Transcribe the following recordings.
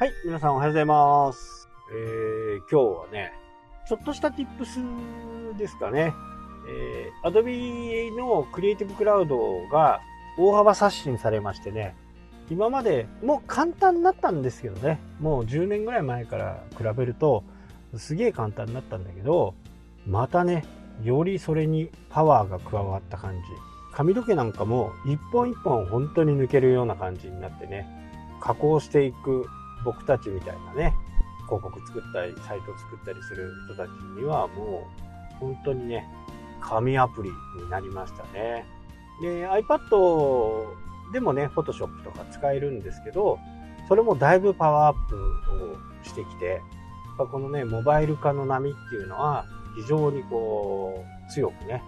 はい、皆さんおはようございます。えー、今日はね、ちょっとした tips ですかね。えー、Adobe のクリエイティブクラウドが大幅刷新されましてね、今までもう簡単になったんですけどね、もう10年ぐらい前から比べるとすげえ簡単になったんだけど、またね、よりそれにパワーが加わった感じ。髪の毛なんかも一本一本本当に抜けるような感じになってね、加工していく僕たちみたいなね、広告作ったり、サイト作ったりする人たちにはもう本当にね、紙アプリになりましたね。で、iPad でもね、Photoshop とか使えるんですけど、それもだいぶパワーアップをしてきて、やっぱこのね、モバイル化の波っていうのは非常にこう、強くね、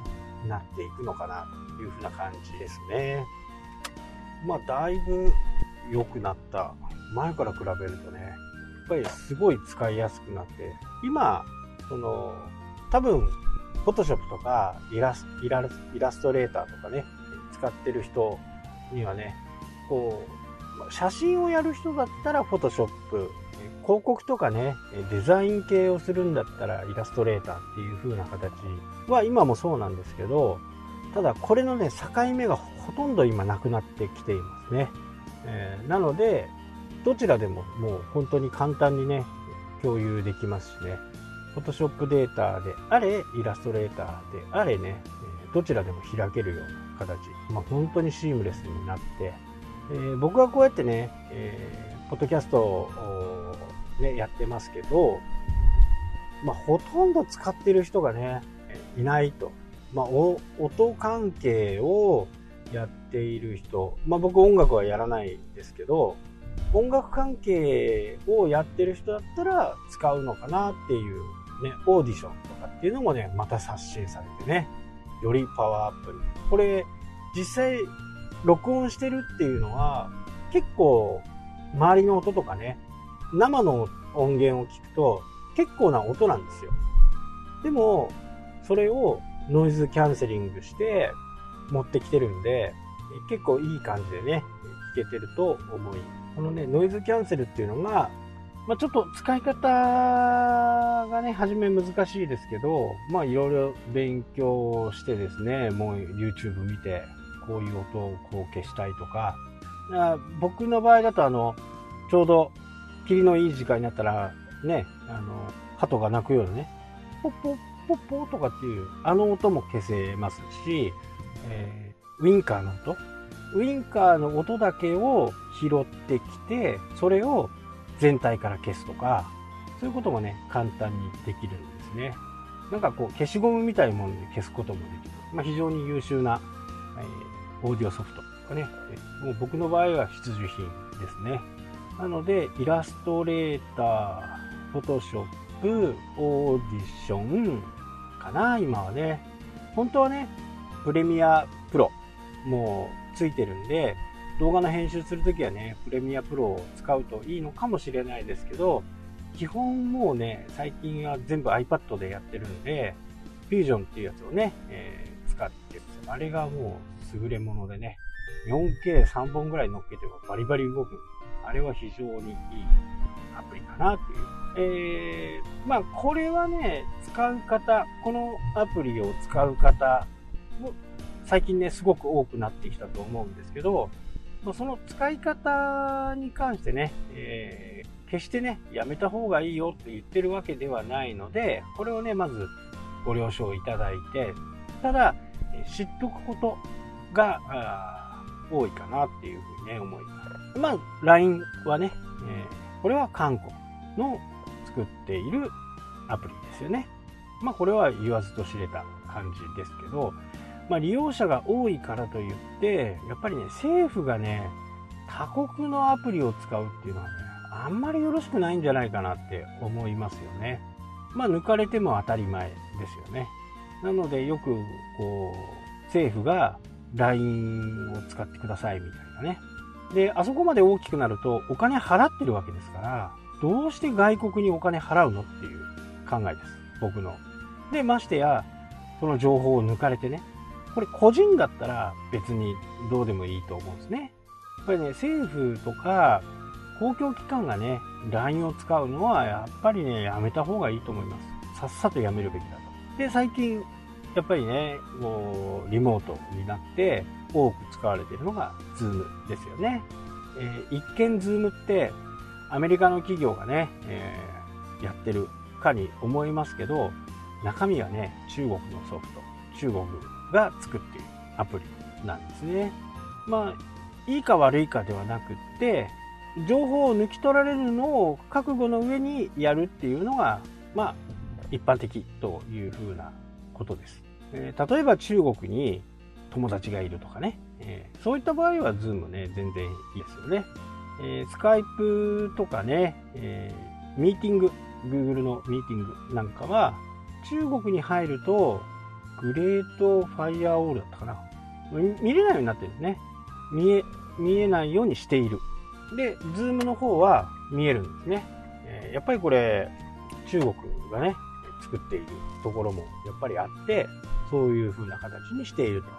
なっていくのかなというふうな感じですね。まあ、だいぶ良くなった。前から比べるとね、やっぱりすごい使いやすくなって、今、その、多分、フォトショップとかイラスイラストレーターとかね、使ってる人にはね、こう、写真をやる人だったらフォトショップ、広告とかね、デザイン系をするんだったらイラストレーターっていう風な形は今もそうなんですけど、ただこれのね、境目がほとんど今なくなってきていますね。えーなので、どちらでももう本当に簡単にね、共有できますしね。Photoshop データであれ、イラストレーターであれね、どちらでも開けるような形。まあ、本当にシームレスになって、えー僕はこうやってね、えーポッドキャストを、ね、やってますけど、まあ、ほとんど使ってる人がね、いないと。まあ、お音関係をやっている人、まあ、僕音楽はやらないんですけど、音楽関係をやってる人だったら使うのかなっていうね、オーディションとかっていうのもね、また刷新されてね、よりパワーアップに。これ、実際、録音してるっていうのは、結構、周りの音とかね、生の音源を聞くと、結構な音なんですよ。でも、それをノイズキャンセリングして持ってきてるんで、結構いい感じでね、けてると思い。このね、ノイズキャンセルっていうのが、まあ、ちょっと使い方がね、初め難しいですけど、まあいろいろ勉強してですね、もう YouTube 見て、こういう音をこう消したいとか、あ僕の場合だとあの、ちょうど霧のいい時間になったら、ね、あの、鳩が鳴くようなね、ポッポッポッポとかっていう、あの音も消せますし、えーウィンカーの音ウィンカーの音だけを拾ってきて、それを全体から消すとか、そういうこともね、簡単にできるんですね。なんかこう、消しゴムみたいなもので消すこともできる。まあ、非常に優秀な、えーオーディオソフトとかね、もう僕の場合は必需品ですね。なので、イラストレーター、フォトショップ、オーディションかな、今はね。本当はね、プレミアプロもうついてるんで、動画の編集するときはね、プレミアプロを使うといいのかもしれないですけど、基本もうね、最近は全部 iPad でやってるんで、Fusion っていうやつをね、えー使ってあれがもう優れものでね、4K3 本ぐらい乗っけてもバリバリ動く。あれは非常にいいアプリかなっていう。えー、まあこれはね、使う方、このアプリを使う方最近ね、すごく多くなってきたと思うんですけど、その使い方に関してね、えー決してね、やめた方がいいよって言ってるわけではないので、これをね、まずご了承いただいて、ただ、知っとくことが多いかなっていうふうにね、思います。まあ、LINE はね、えーこれは韓国の作っているアプリですよね。まあ、これは言わずと知れた感じですけど、まあ、利用者が多いからといって、やっぱりね、政府がね、他国のアプリを使うっていうのはね、あんまりよろしくないんじゃないかなって思いますよね。まあ、抜かれても当たり前ですよね。なので、よく、こう、政府が LINE を使ってくださいみたいなね。で、あそこまで大きくなるとお金払ってるわけですから、どうして外国にお金払うのっていう考えです。僕の。で、ましてや、その情報を抜かれてね。これ個人だったら別にどうでもいいと思うんですね。やっぱりね、政府とか、公共機関がね、LINE を使うのはやっぱりね、やめた方がいいと思います。さっさとやめるべきだと。で、最近、やっぱりね、もう、リモートになって、多く使われているのが Zoom ですよね。えー、一見 Zoom って、アメリカの企業がね、えー、やってるかに思いますけど、中身はね、中国のソフト、中国が作っているアプリなんですね。まあ、いいか悪いかではなくって、情報を抜き取られるのを覚悟の上にやるっていうのが、まあ、一般的というふうなことです。えー、例えば中国に友達がいるとかね、えー、そういった場合は Zoom ね、全然いいですよね。えー、スカイプとかね、えー、ミーティング、Google のミーティングなんかは、中国に入ると、 Great Firewall だったかな。見れないようになってるんですね。見え、見えないようにしている。で、ズームの方は見えるんですね。え、やっぱりこれ、中国がね、作っているところもやっぱりあって、そういう風な形にしているとい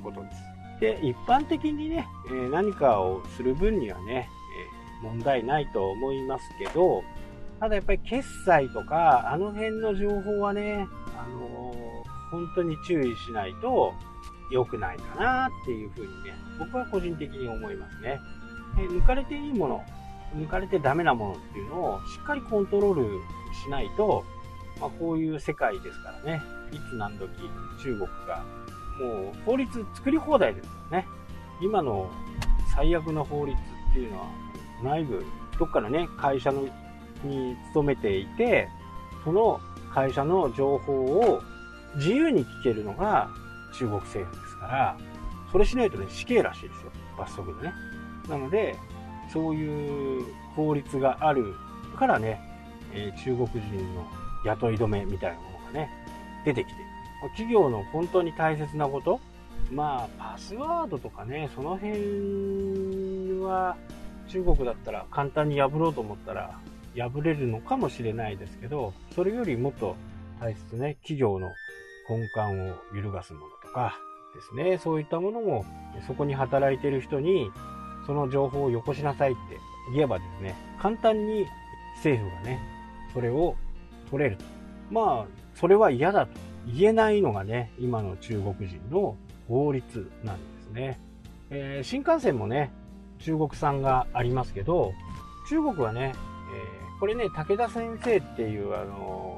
うことです。で、一般的にね、え何かをする分にはね、え問題ないと思いますけど、ただやっぱり決済とか、あの辺の情報はね、あの、本当に注意しないと良くないかなっていうふうにね、僕は個人的に思いますね。抜かれていいもの、抜かれてダメなものっていうのをしっかりコントロールしないと、まあ、こういう世界ですからね、いつ何時中国がもう法律作り放題ですよね。今の最悪の法律っていうのは内部、どっかのね、会社のに勤めていて、その会社の情報を自由に聞けるのが中国政府ですから、それしないとね、死刑らしいですよ。罰則でね。なので、そういう法律があるからね、えー、中国人の雇い止めみたいなものがね、出てきている。企業の本当に大切なこと、まあ、パスワードとかね、その辺は中国だったら簡単に破ろうと思ったら破れるのかもしれないですけど、それよりもっと大切ね、企業の根幹を揺るがすものとかですね、そういったものもそこに働いてる人にその情報をよこしなさいって言えばですね、簡単に政府がね、それを取れると。まあ、それは嫌だと言えないのがね、今の中国人の法律なんですね。えー、新幹線もね、中国産がありますけど、中国はね、えー、これね、武田先生っていう、あのー、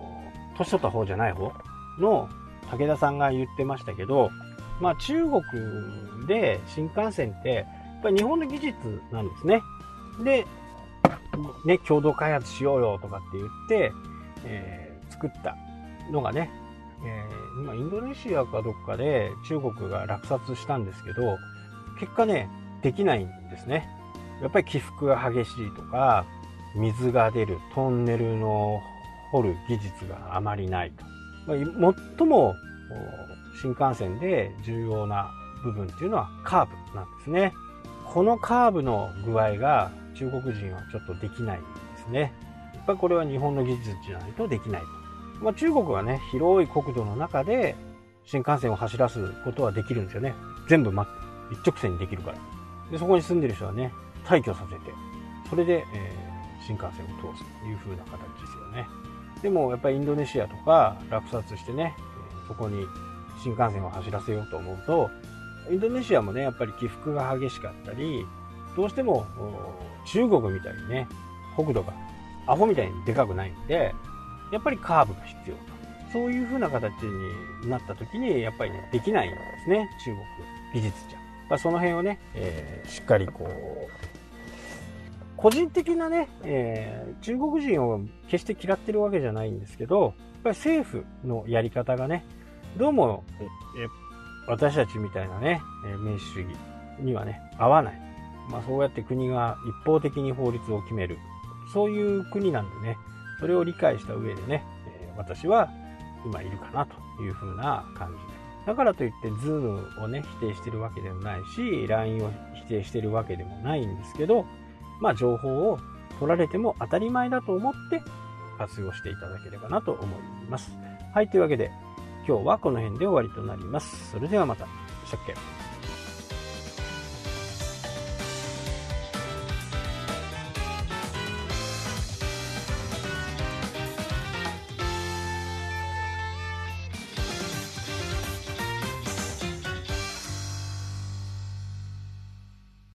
年取った方じゃない方の武田さんが言ってましたけど、まあ中国で新幹線って、やっぱり日本の技術なんですね。で、ね、共同開発しようよとかって言って、えー、作ったのがね、えー、今インドネシアかどっかで中国が落札したんですけど、結果ね、できないんですね。やっぱり起伏が激しいとか、水が出るトンネルの掘る技術があまりないと。ま、最も新幹線で重要な部分っていうのはカーブなんですね。このカーブの具合が中国人はちょっとできないんですね。やっぱりこれは日本の技術じゃないとできないと。まあ、中国はね、広い国土の中で新幹線を走らすことはできるんですよね。全部、ま、一直線にできるから。で、そこに住んでる人はね、退去させて、それで、えー、新幹線を通すという風な形ですよね。でも、やっぱりインドネシアとか落札してね、そこに新幹線を走らせようと思うと、インドネシアもね、やっぱり起伏が激しかったり、どうしても中国みたいにね、国土がアホみたいにでかくないんで、やっぱりカーブが必要と。そういう風な形になった時に、やっぱりね、できないんですね、中国技術じゃ。まあ、その辺をね、えー、しっかりこう、個人的なね、えー、中国人を決して嫌ってるわけじゃないんですけど、やっぱり政府のやり方がね、どうも、え私たちみたいなね、民主主義にはね、合わない。まあそうやって国が一方的に法律を決める。そういう国なんでね、それを理解した上でね、え私は今いるかなというふうな感じで。だからといって Zoom をね、否定してるわけでもないし、LINE を否定してるわけでもないんですけど、まあ情報を取られても当たり前だと思って活用していただければなと思います。はい、というわけで今日はこの辺で終わりとなります。それではまた。したっけ